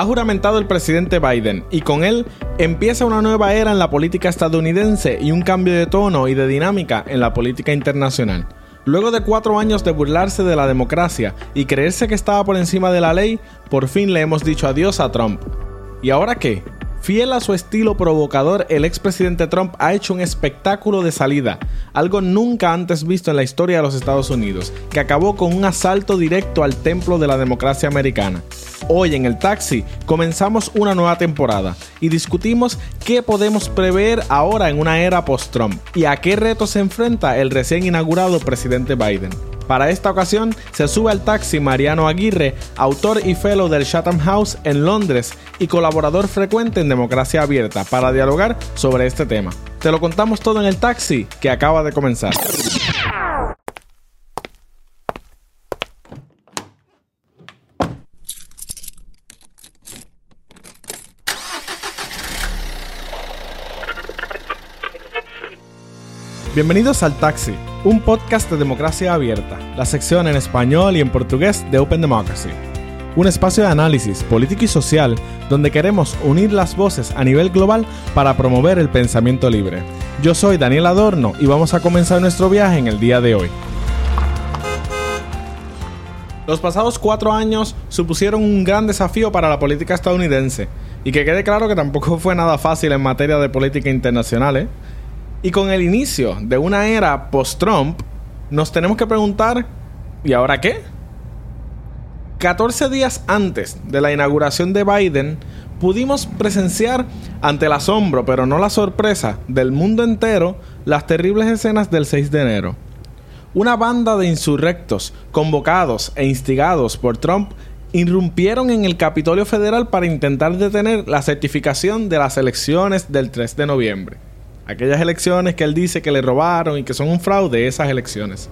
Ha juramentado el presidente Biden y con él empieza una nueva era en la política estadounidense y un cambio de tono y de dinámica en la política internacional. Luego de cuatro años de burlarse de la democracia y creerse que estaba por encima de la ley, por fin le hemos dicho adiós a Trump. ¿Y ahora qué? Fiel a su estilo provocador, el expresidente Trump ha hecho un espectáculo de salida, algo nunca antes visto en la historia de los Estados Unidos, que acabó con un asalto directo al templo de la democracia americana. Hoy en el taxi comenzamos una nueva temporada y discutimos qué podemos prever ahora en una era post-Trump y a qué retos se enfrenta el recién inaugurado presidente Biden. Para esta ocasión se sube al taxi Mariano Aguirre, autor y fellow del Chatham House en Londres y colaborador frecuente en Democracia Abierta, para dialogar sobre este tema. Te lo contamos todo en el taxi que acaba de comenzar. Bienvenidos al Taxi, un podcast de democracia abierta, la sección en español y en portugués de Open Democracy. Un espacio de análisis político y social donde queremos unir las voces a nivel global para promover el pensamiento libre. Yo soy Daniel Adorno y vamos a comenzar nuestro viaje en el día de hoy. Los pasados cuatro años supusieron un gran desafío para la política estadounidense, y que quede claro que tampoco fue nada fácil en materia de política internacional, ¿eh? Y con el inicio de una era post-Trump, nos tenemos que preguntar, ¿y ahora qué? 14 días antes de la inauguración de Biden, pudimos presenciar ante el asombro, pero no la sorpresa, del mundo entero las terribles escenas del 6 de enero. Una banda de insurrectos, convocados e instigados por Trump, irrumpieron en el Capitolio Federal para intentar detener la certificación de las elecciones del 3 de noviembre aquellas elecciones que él dice que le robaron y que son un fraude esas elecciones.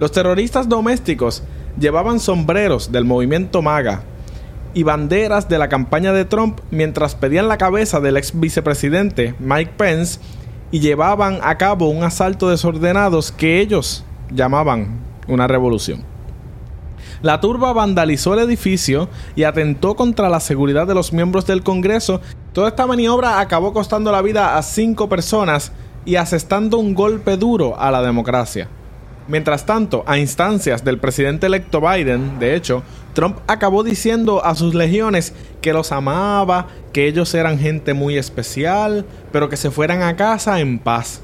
Los terroristas domésticos llevaban sombreros del movimiento MAGA y banderas de la campaña de Trump mientras pedían la cabeza del ex vicepresidente Mike Pence y llevaban a cabo un asalto desordenado que ellos llamaban una revolución. La turba vandalizó el edificio y atentó contra la seguridad de los miembros del Congreso Toda esta maniobra acabó costando la vida a cinco personas y asestando un golpe duro a la democracia. Mientras tanto, a instancias del presidente electo Biden, de hecho, Trump acabó diciendo a sus legiones que los amaba, que ellos eran gente muy especial, pero que se fueran a casa en paz.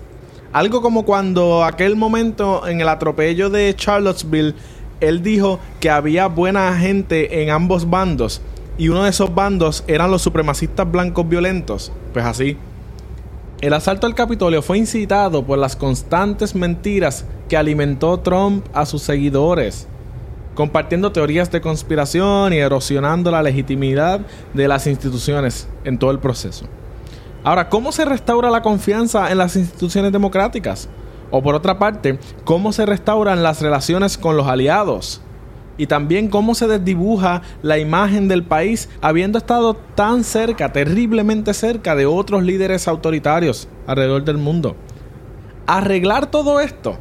Algo como cuando aquel momento en el atropello de Charlottesville, él dijo que había buena gente en ambos bandos y uno de esos bandos eran los supremacistas blancos violentos. Pues así. El asalto al Capitolio fue incitado por las constantes mentiras que alimentó Trump a sus seguidores, compartiendo teorías de conspiración y erosionando la legitimidad de las instituciones en todo el proceso. Ahora, ¿cómo se restaura la confianza en las instituciones democráticas? O por otra parte, ¿cómo se restauran las relaciones con los aliados? Y también cómo se desdibuja la imagen del país habiendo estado tan cerca, terriblemente cerca de otros líderes autoritarios alrededor del mundo. Arreglar todo esto,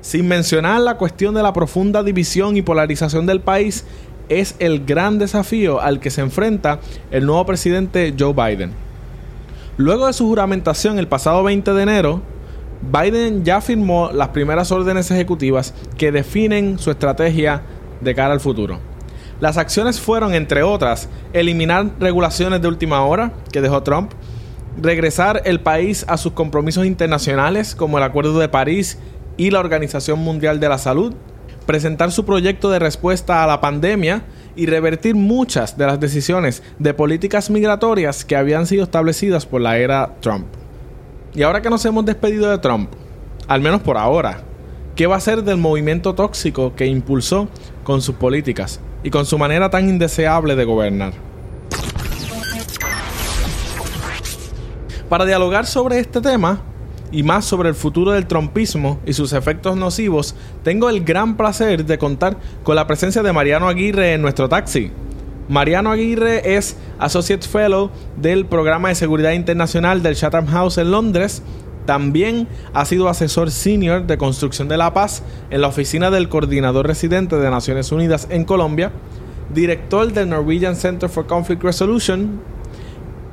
sin mencionar la cuestión de la profunda división y polarización del país, es el gran desafío al que se enfrenta el nuevo presidente Joe Biden. Luego de su juramentación el pasado 20 de enero, Biden ya firmó las primeras órdenes ejecutivas que definen su estrategia de cara al futuro. Las acciones fueron, entre otras, eliminar regulaciones de última hora que dejó Trump, regresar el país a sus compromisos internacionales como el Acuerdo de París y la Organización Mundial de la Salud, presentar su proyecto de respuesta a la pandemia y revertir muchas de las decisiones de políticas migratorias que habían sido establecidas por la era Trump. Y ahora que nos hemos despedido de Trump, al menos por ahora, ¿qué va a ser del movimiento tóxico que impulsó con sus políticas y con su manera tan indeseable de gobernar. Para dialogar sobre este tema y más sobre el futuro del trompismo y sus efectos nocivos, tengo el gran placer de contar con la presencia de Mariano Aguirre en nuestro taxi. Mariano Aguirre es Associate Fellow del Programa de Seguridad Internacional del Chatham House en Londres también ha sido asesor senior de construcción de la paz en la oficina del coordinador residente de Naciones Unidas en Colombia. director del Norwegian Center for Conflict Resolution.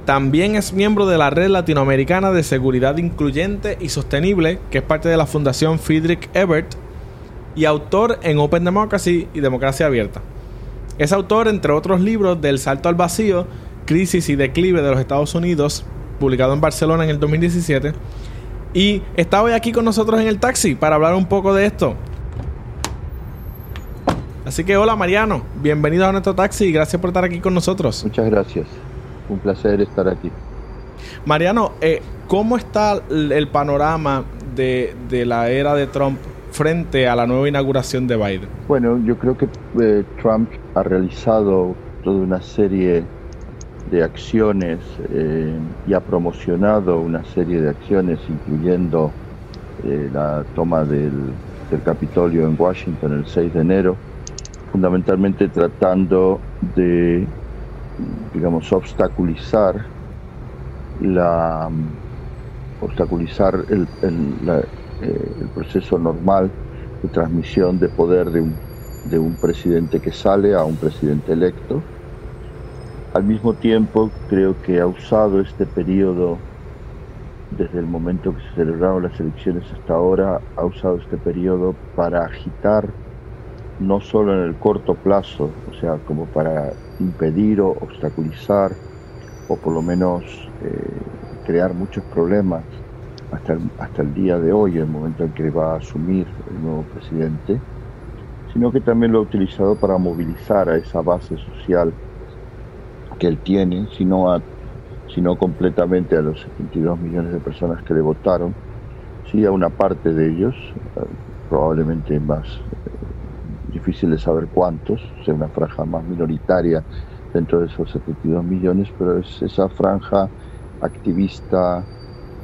También es miembro de la Red Latinoamericana de Seguridad Incluyente y Sostenible, que es parte de la Fundación Friedrich Ebert, y autor en Open Democracy y Democracia Abierta. Es autor, entre otros libros, del Salto al Vacío, Crisis y Declive de los Estados Unidos, publicado en Barcelona en el 2017. Y está hoy aquí con nosotros en el taxi para hablar un poco de esto. Así que hola Mariano, bienvenido a nuestro taxi y gracias por estar aquí con nosotros. Muchas gracias, un placer estar aquí. Mariano, eh, ¿cómo está el panorama de, de la era de Trump frente a la nueva inauguración de Biden? Bueno, yo creo que eh, Trump ha realizado toda una serie de acciones eh, y ha promocionado una serie de acciones, incluyendo eh, la toma del, Capitolio en Washington el 6 de enero, fundamentalmente tratando de, digamos, obstaculizar la obstaculizar el, eh, el proceso normal de transmisión de poder de un, de un presidente que sale a un presidente electo. Al mismo tiempo, creo que ha usado este periodo, desde el momento que se celebraron las elecciones hasta ahora, ha usado este periodo para agitar, no solo en el corto plazo, o sea, como para impedir o obstaculizar, o por lo menos eh, crear muchos problemas hasta el, hasta el día de hoy, el momento en que va a asumir el nuevo presidente, sino que también lo ha utilizado para movilizar a esa base social que él tiene, sino, a, sino completamente a los 72 millones de personas que le votaron, sí a una parte de ellos, probablemente más eh, difícil de saber cuántos, sea una franja más minoritaria dentro de esos 72 millones, pero es esa franja activista,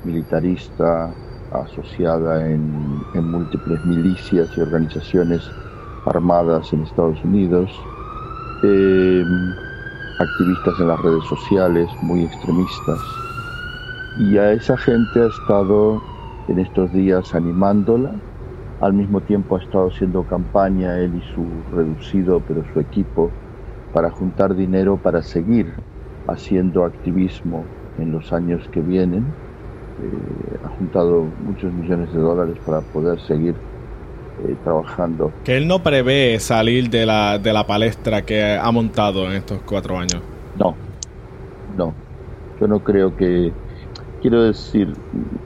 militarista asociada en, en, múltiples milicias y organizaciones armadas en Estados Unidos, eh, activistas en las redes sociales muy extremistas. Y a esa gente ha estado en estos días animándola, al mismo tiempo ha estado haciendo campaña él y su reducido, pero su equipo, para juntar dinero para seguir haciendo activismo en los años que vienen eh, ha juntado muchos millones de dólares para poder seguir eh, trabajando. Que él no prevé salir de la, de la palestra que ha montado en estos cuatro años. No, no. Yo no creo que... Quiero decir,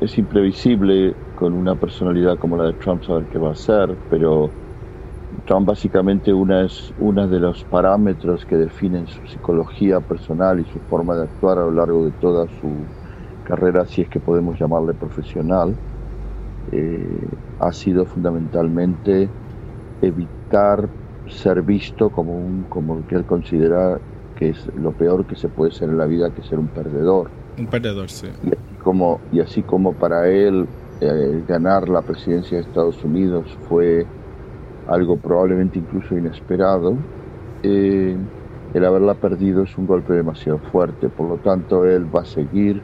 es imprevisible con una personalidad como la de Trump saber qué va a hacer, pero Trump básicamente una es uno de los parámetros que definen su psicología personal y su forma de actuar a lo largo de toda su carrera, si es que podemos llamarle profesional, eh, ha sido fundamentalmente evitar ser visto como un como que él considera que es lo peor que se puede ser en la vida que ser un perdedor. Un perdedor sí. Y así como y así como para él eh, ganar la presidencia de Estados Unidos fue algo probablemente incluso inesperado eh, el haberla perdido es un golpe demasiado fuerte. Por lo tanto él va a seguir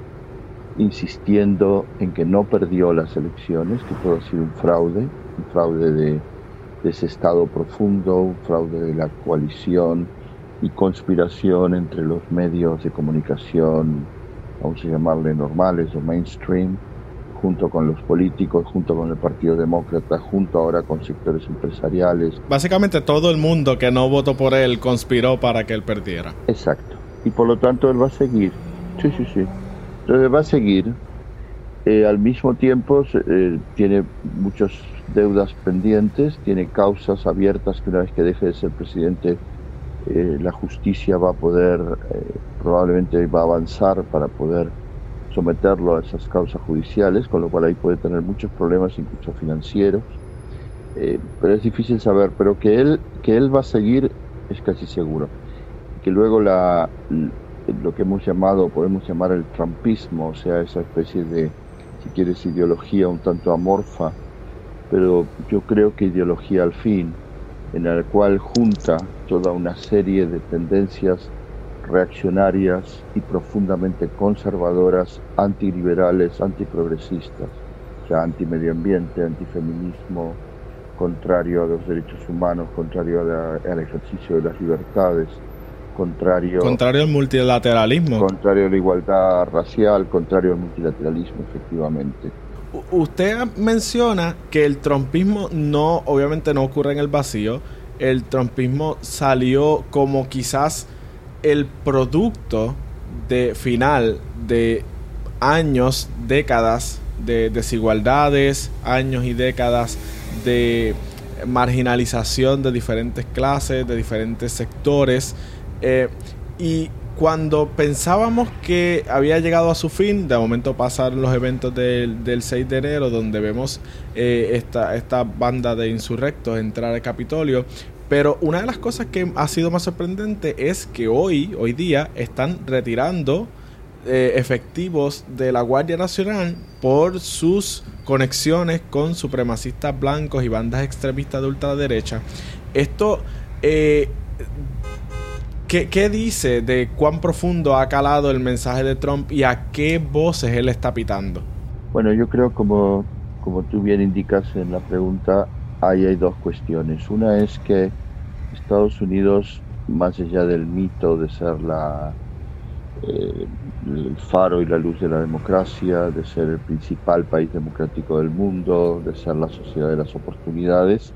insistiendo en que no perdió las elecciones, que todo ha sido un fraude, un fraude de, de ese Estado profundo, un fraude de la coalición y conspiración entre los medios de comunicación, vamos a llamarle normales o mainstream, junto con los políticos, junto con el Partido Demócrata, junto ahora con sectores empresariales. Básicamente todo el mundo que no votó por él conspiró para que él perdiera. Exacto. Y por lo tanto él va a seguir. Sí, sí, sí. Entonces va a seguir. Eh, al mismo tiempo eh, tiene muchas deudas pendientes, tiene causas abiertas que una vez que deje de ser presidente eh, la justicia va a poder, probablemente va a avanzar para poder someterlo a esas causas judiciales, con lo cual ahí puede tener muchos problemas, incluso financieros. Pero es difícil saber, pero que él, que él va a seguir es casi seguro. Que luego la, lo que hemos llamado, podemos llamar el trumpismo, o sea, esa especie de, si quieres, ideología un tanto amorfa, pero yo creo que ideología al fin, en la cual junta toda una serie de tendencias reaccionarias y profundamente conservadoras, antiliberales, antiprogresistas, o sea, antimedio ambiente, antifeminismo, contrario a los derechos humanos, contrario al ejercicio de las libertades, contrario, contrario al multilateralismo. Contrario a la igualdad racial, contrario al multilateralismo, efectivamente. usted menciona que el trompismo no, obviamente no ocurre en el vacío. El trompismo salió como quizás el producto de final de años, décadas de desigualdades, años y décadas de marginalización de diferentes clases, de diferentes sectores. Eh, y cuando pensábamos que había llegado a su fin, de momento pasaron los eventos del, 6 de enero, donde vemos eh, esta, esta banda de insurrectos entrar al Capitolio. Pero una de las cosas que ha sido más sorprendente es que hoy, hoy día, están retirando eh, efectivos de la Guardia Nacional por sus conexiones con supremacistas blancos y bandas extremistas de ultraderecha. Esto, eh, ¿qué, dice de cuán profundo ha calado el mensaje de Trump y a qué voces él está pitando? Bueno, yo creo como, como tú bien indicas en la pregunta, ahí hay dos cuestiones. Una es que Estados Unidos, más allá del mito de ser la eh, el faro y la luz de la democracia, de ser el principal país democrático del mundo, de ser la sociedad de las oportunidades.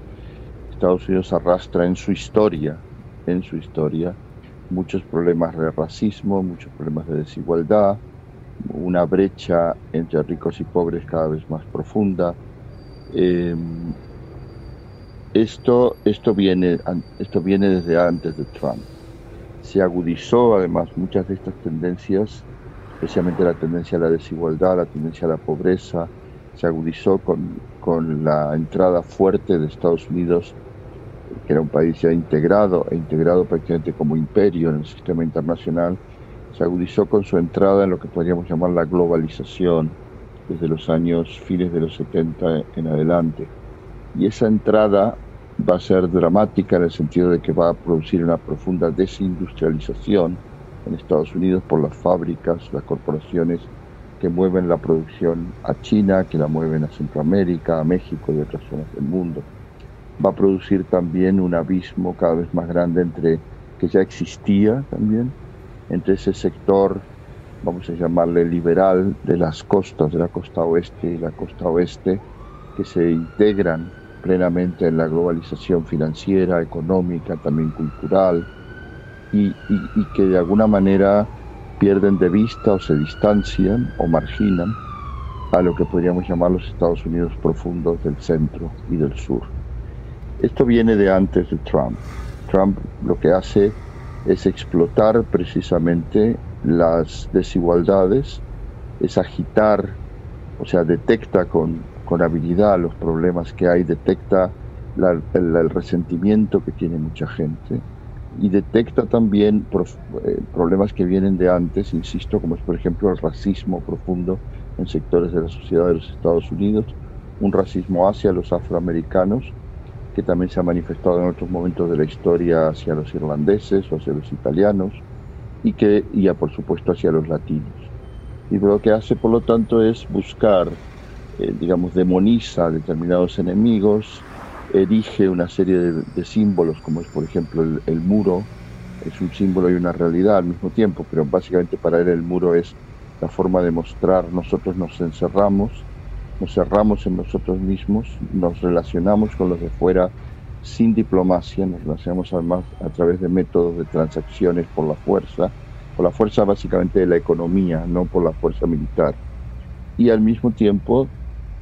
Estados Unidos arrastra en su historia, en su historia, muchos problemas de racismo, muchos problemas de desigualdad, una brecha entre ricos y pobres cada vez más profunda. Em, esto, esto, viene, esto viene desde antes de Trump se agudizó además muchas de estas tendencias, especialmente la tendencia a la desigualdad, la tendencia a la pobreza, se agudizó con, con la entrada fuerte de Estados Unidos, que era un país ya integrado e integrado prácticamente como imperio en el sistema internacional, se agudizó con su entrada en lo que podríamos llamar la globalización desde los años fines de los 70 en adelante. Y esa entrada va a ser dramática en el sentido de que va a producir una profunda desindustrialización en Estados Unidos por las fábricas, las corporaciones que mueven la producción a China, que la mueven a Centroamérica, a México y otras zonas del mundo. Va a producir también un abismo cada vez más grande entre, que ya existía también, entre ese sector, vamos a llamarle liberal, de las costas, de la costa oeste y la costa oeste, que se integran plenamente en la globalización financiera, económica, también cultural, y, que de alguna manera pierden de vista o se distancian o marginan a lo que podríamos llamar los Estados Unidos profundos del centro y del sur. Esto viene de antes de Trump. Trump lo que hace es explotar precisamente las desigualdades, es agitar, o sea, detecta con, con habilidad los problemas que hay, detecta el, resentimiento que tiene mucha gente y detecta también eh, problemas que vienen de antes, insisto, como es por ejemplo el racismo profundo en sectores de la sociedad de los Estados Unidos, un racismo hacia los afroamericanos, que también se ha manifestado en otros momentos de la historia hacia los irlandeses o hacia los italianos, y que, y por supuesto, hacia los latinos. Y lo que hace, por lo tanto, es buscar eh, digamos, demoniza determinados enemigos, erige una serie de, símbolos, como es por ejemplo el, muro, es un símbolo y una realidad al mismo tiempo, pero básicamente para él el muro es la forma de mostrar, nosotros nos encerramos, nos cerramos en nosotros mismos, nos relacionamos con los de fuera sin diplomacia, nos relacionamos además a través de métodos de transacciones por la fuerza, por la fuerza básicamente de la economía, no por la fuerza militar. Y al mismo tiempo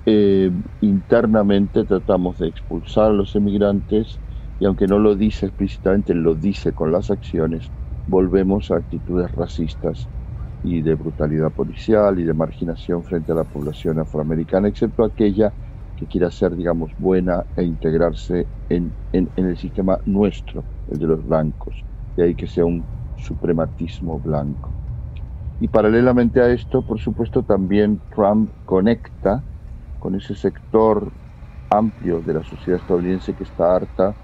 eh, internamente tratamos de expulsar a los emigrantes y aunque no lo dice explícitamente, lo dice con las acciones, volvemos a actitudes racistas y de brutalidad policial y de marginación frente a la población afroamericana, excepto aquella que quiera ser, digamos, buena e integrarse en, en, en el sistema nuestro, el de los blancos, de ahí que sea un suprematismo blanco. Y paralelamente a esto, por supuesto, también Trump conecta con ese sector amplio de la sociedad estadounidense que está harta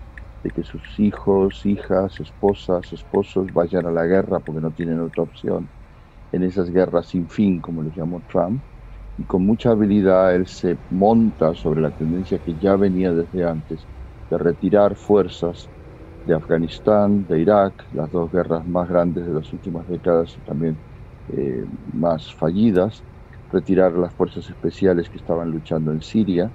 de que sus hijos, hijas, esposas, esposos vayan a la guerra porque no tienen otra opción, en esas guerras sin fin, como le llamó Trump, y con mucha habilidad él se monta sobre la tendencia que ya venía desde antes de retirar fuerzas de Afganistán, de Irak, las dos guerras más grandes de las últimas décadas y también eh, más fallidas, retirar las fuerzas especiales que estaban luchando en Siria,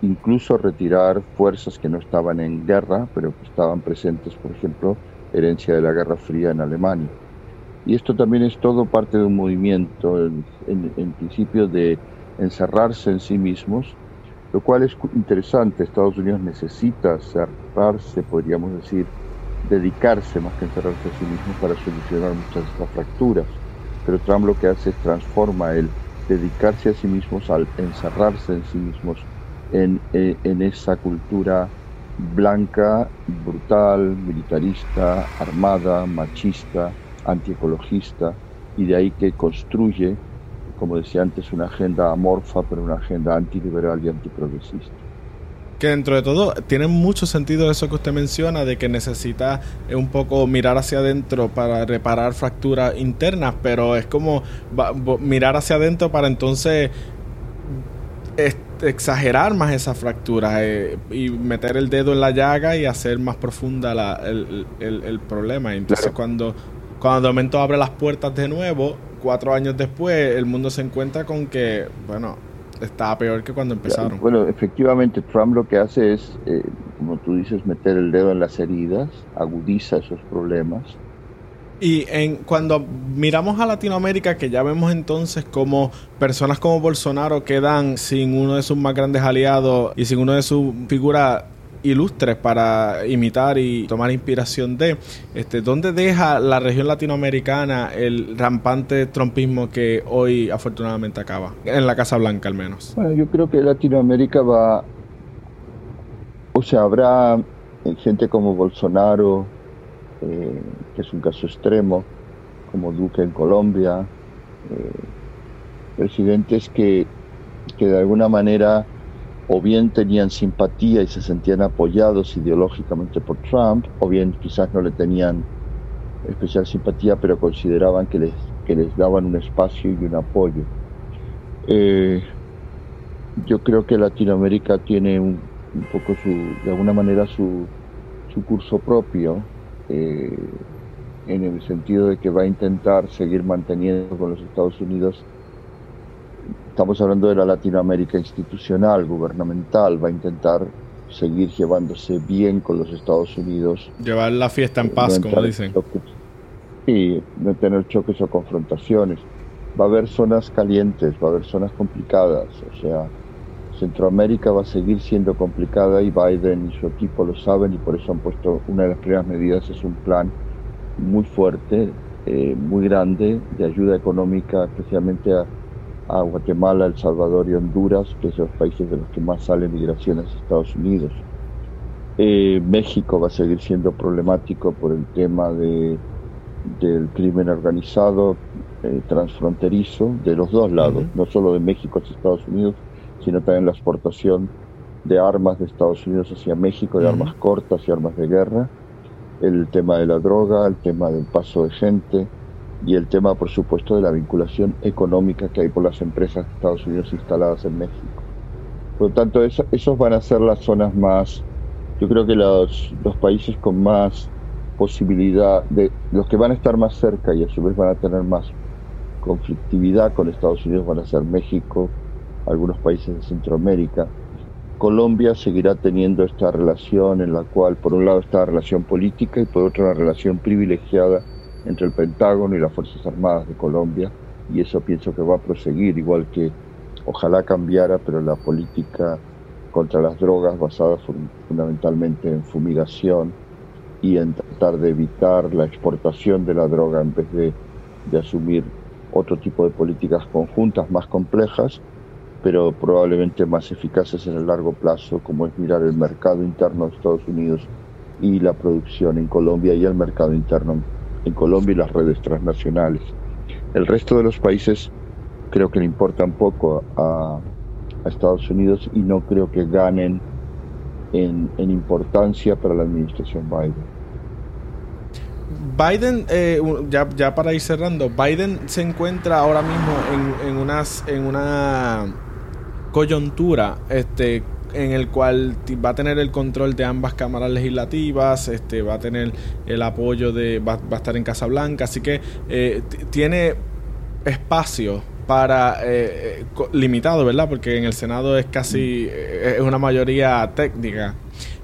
incluso retirar fuerzas que no estaban en guerra, pero que estaban presentes, por ejemplo, herencia de la Guerra Fría en Alemania. Y esto también es todo parte de un movimiento, en, principio, de encerrarse en sí mismos, lo cual es interesante. Estados Unidos necesita cerrarse, podríamos decir, dedicarse más que encerrarse a sí mismo para solucionar muchas de estas fracturas. Pero Trump lo que hace es transforma el dedicarse a sí mismos al encerrarse en sí mismos en, eh, en esa cultura blanca, brutal, militarista, armada, machista, antiecologista, y de ahí que construye como decía antes, una agenda amorfa, pero una agenda antiliberal y antiprogresista. Que dentro de todo tiene mucho sentido eso que usted menciona, de que necesita un poco mirar hacia adentro para reparar fracturas internas, pero es como mirar hacia adentro para entonces exagerar más esas fracturas eh, y meter el dedo en la llaga y hacer más profunda el, problema. Entonces cuando, cuando de momento abre las puertas de nuevo, cuatro años después, el mundo se encuentra con que, bueno, está peor que cuando empezaron. Bueno, efectivamente, Trump lo que hace es, eh, como tú dices, meter el dedo en las heridas, agudiza esos problemas. Y en, cuando miramos a Latinoamérica, que ya vemos entonces como personas como Bolsonaro quedan sin uno de sus más grandes aliados y sin uno de sus figuras ilustres para imitar y tomar inspiración de. Este, ¿Dónde deja la región latinoamericana el rampante trompismo que hoy afortunadamente acaba? En la Casa Blanca al menos. Bueno, yo creo que Latinoamérica va... O sea, habrá eh, gente como Bolsonaro, eh, que es un caso extremo, como Duque en Colombia, eh, presidentes que, que de alguna manera o bien tenían simpatía y se sentían apoyados ideológicamente por Trump, o bien quizás no le tenían especial simpatía, pero consideraban que les, que les daban un espacio y un apoyo. Eh, yo creo que Latinoamérica tiene un, poco su, de alguna manera su, su curso propio, eh, en el sentido de que va a intentar seguir manteniendo con los Estados Unidos estamos hablando de la Latinoamérica institucional, gubernamental, va a intentar seguir llevándose bien con los Estados Unidos. Llevar la fiesta en paz, como dicen. sí, no tener choques o confrontaciones. Va a haber zonas calientes, va a haber zonas complicadas, o sea, Centroamérica va a seguir siendo complicada y Biden y su equipo lo saben y por eso han puesto una de las primeras medidas es un plan muy fuerte, eh, muy grande de ayuda económica, especialmente a a Guatemala, El Salvador y Honduras, que son los países de los que más salen migraciones a Estados Unidos. Eh, México va a seguir siendo problemático por el tema de, del crimen organizado eh, transfronterizo de los dos lados, no solo de México hacia Estados Unidos, sino también la exportación de armas de Estados Unidos hacia México, de armas cortas y armas de guerra, el tema de la droga, el tema del paso de gente, y el tema, por supuesto, de la vinculación económica que hay por las empresas de Estados Unidos instaladas en México. Por lo tanto, esos van a ser las zonas más, yo creo que los, los países con más posibilidad, de los que van a estar más cerca y a su vez van a tener más conflictividad con Estados Unidos van a ser México, algunos países de Centroamérica. Colombia seguirá teniendo esta relación en la cual, por un lado, está la relación política y por otro, la relación privilegiada entre el Pentágono y las Fuerzas Armadas de Colombia y eso pienso que va a proseguir, igual que ojalá cambiara, pero la política contra las drogas basada fundamentalmente en fumigación y en tratar de evitar la exportación de la droga en vez de, de asumir otro tipo de políticas conjuntas más complejas, pero probablemente más eficaces en el largo plazo, como es mirar el mercado interno de Estados Unidos y la producción en Colombia y el mercado interno en Colombia y las redes transnacionales. El resto de los países creo que le importan poco a, Estados Unidos y no creo que ganen en, importancia para la administración Biden. Biden, eh, ya, ya, para ir cerrando, Biden se encuentra ahora mismo en, en, unas, en una coyuntura este, en el cual va a tener el control de ambas cámaras legislativas, este, va a tener el apoyo de, va, a estar en Casa Blanca, así que eh, tiene espacio para eh, limitado, ¿verdad? Porque en el Senado es casi es una mayoría técnica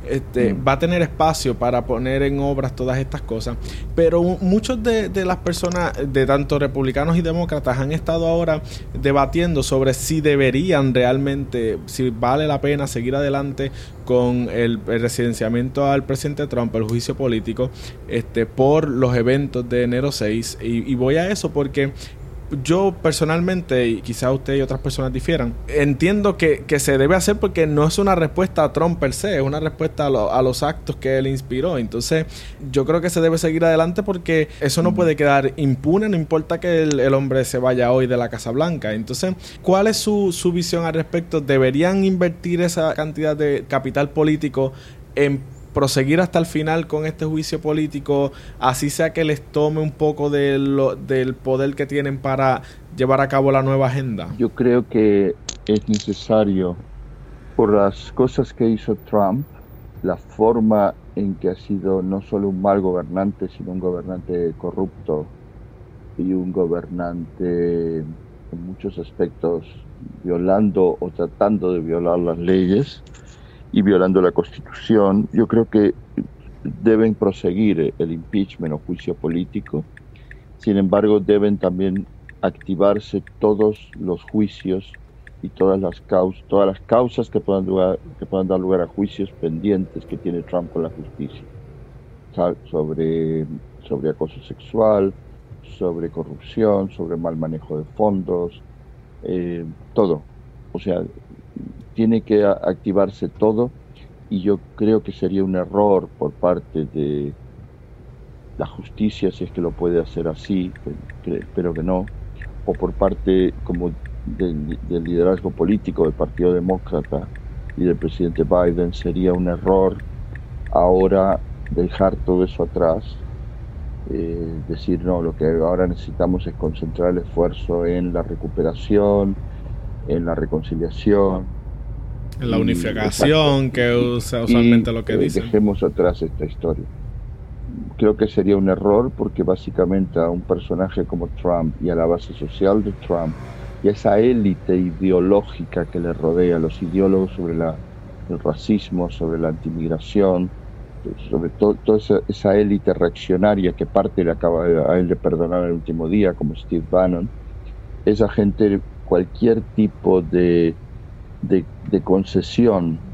este, mm. va a tener espacio para poner en obras todas estas cosas. Pero muchos de, las personas, de tanto republicanos y demócratas, han estado ahora debatiendo sobre si deberían realmente, si vale la pena seguir adelante con el, residenciamiento al presidente Trump, el juicio político, este, por los eventos de enero 6. Y, y voy a eso porque yo personalmente, y quizá usted y otras personas difieran, entiendo que, se debe hacer porque no es una respuesta a Trump per se, es una respuesta a, los actos que él inspiró. Entonces, yo creo que se debe seguir adelante porque eso no puede quedar impune, no importa que el, hombre se vaya hoy de la Casa Blanca. Entonces, ¿cuál es su, su visión al respecto? ¿Deberían invertir esa cantidad de capital político en proseguir hasta el final con este juicio político, así sea que les tome un poco de lo, del poder que tienen para llevar a cabo la nueva agenda? Yo creo que es necesario, por las cosas que hizo Trump, la forma en que ha sido no solo un mal gobernante, sino un gobernante corrupto y un gobernante en muchos aspectos violando o tratando de violar las leyes, y violando la Constitución. Yo creo que deben proseguir el impeachment o juicio político. Sin embargo, deben también activarse todos los juicios y todas las causas, todas las causas que puedan, que puedan dar lugar a juicios pendientes que tiene Trump con la justicia sobre, sobre acoso sexual, sobre corrupción, sobre mal manejo de fondos, eh, todo. O sea, tiene que activarse todo y yo creo que sería un error por parte de la justicia, si es que lo puede hacer así, espero que no, o por parte como del, liderazgo político del Partido Demócrata y del presidente Biden, sería un error ahora dejar todo eso atrás, eh, decir, no, lo que ahora necesitamos es concentrar el esfuerzo en la recuperación, en la reconciliación, la unificación, que usa usualmente lo que dice. Dejemos atrás esta historia. Creo que sería un error porque básicamente a un personaje como Trump y a la base social de Trump y a esa élite ideológica que le rodea, los ideólogos sobre la, el racismo, sobre la antimigración, sobre todo toda esa, élite reaccionaria que parte le acaba a él de perdonar el último día, como Steve Bannon, esa gente, cualquier tipo de de, concesión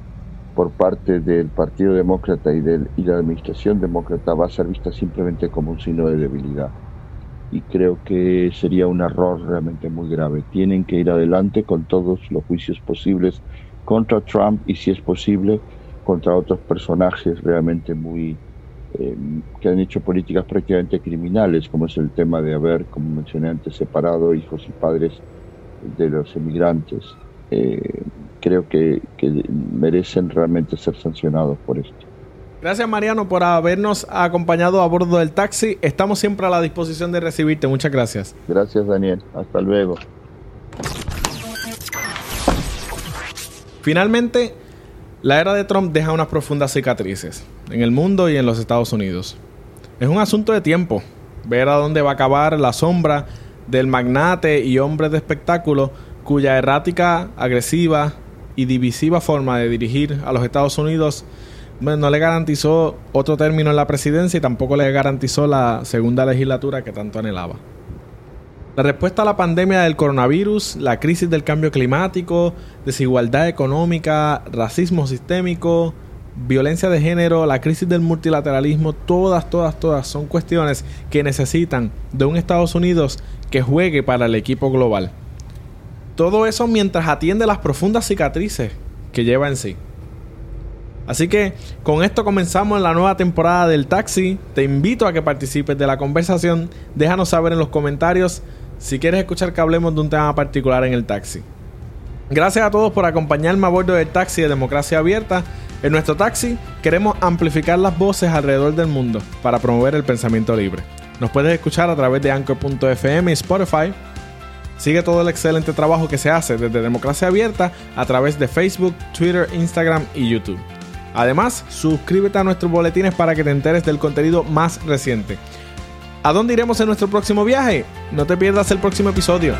por parte del Partido Demócrata y, de la Administración Demócrata va a ser vista simplemente como un signo de debilidad. Y creo que sería un error realmente muy grave. Tienen que ir adelante con todos los juicios posibles contra Trump y si es posible contra otros personajes realmente muy eh, que han hecho políticas prácticamente criminales, como es el tema de haber, como mencioné antes, separado hijos y padres de los emigrantes. Eh, creo que, merecen realmente ser sancionados por esto. Gracias Mariano por habernos acompañado a bordo del taxi. Estamos siempre a la disposición de recibirte. Muchas gracias. Gracias Daniel. Hasta luego. Finalmente, la era de Trump deja unas profundas cicatrices en el mundo y en los Estados Unidos. Es un asunto de tiempo ver a dónde va a acabar la sombra del magnate y hombre de espectáculo cuya errática, agresiva divisiva forma de dirigir a los Estados Unidos no le garantizó otro término en la presidencia y tampoco le garantizó la segunda legislatura que tanto anhelaba. La respuesta a la pandemia del coronavirus, la crisis del cambio climático, desigualdad económica, racismo sistémico, violencia de género, la crisis del multilateralismo, todas, todas, todas son cuestiones que necesitan de un Estados Unidos que juegue para el equipo global. Todo eso mientras atiende las profundas cicatrices que lleva en sí. Así que con esto comenzamos la nueva temporada del Taxi. Te invito a que participes de la conversación. Déjanos saber en los comentarios si quieres escuchar que hablemos de un tema particular en el taxi. Gracias a todos por acompañarme a bordo del taxi de Democracia Abierta. En nuestro taxi queremos amplificar las voces alrededor del mundo para promover el pensamiento libre. Nos puedes escuchar a través de Anchor.fm y Spotify Sigue todo el excelente trabajo que se hace desde Democracia Abierta a través de Facebook, Twitter, Instagram y YouTube. Además, suscríbete a nuestros boletines para que te enteres del contenido más reciente. ¿A dónde iremos en nuestro próximo viaje? No te pierdas el próximo episodio.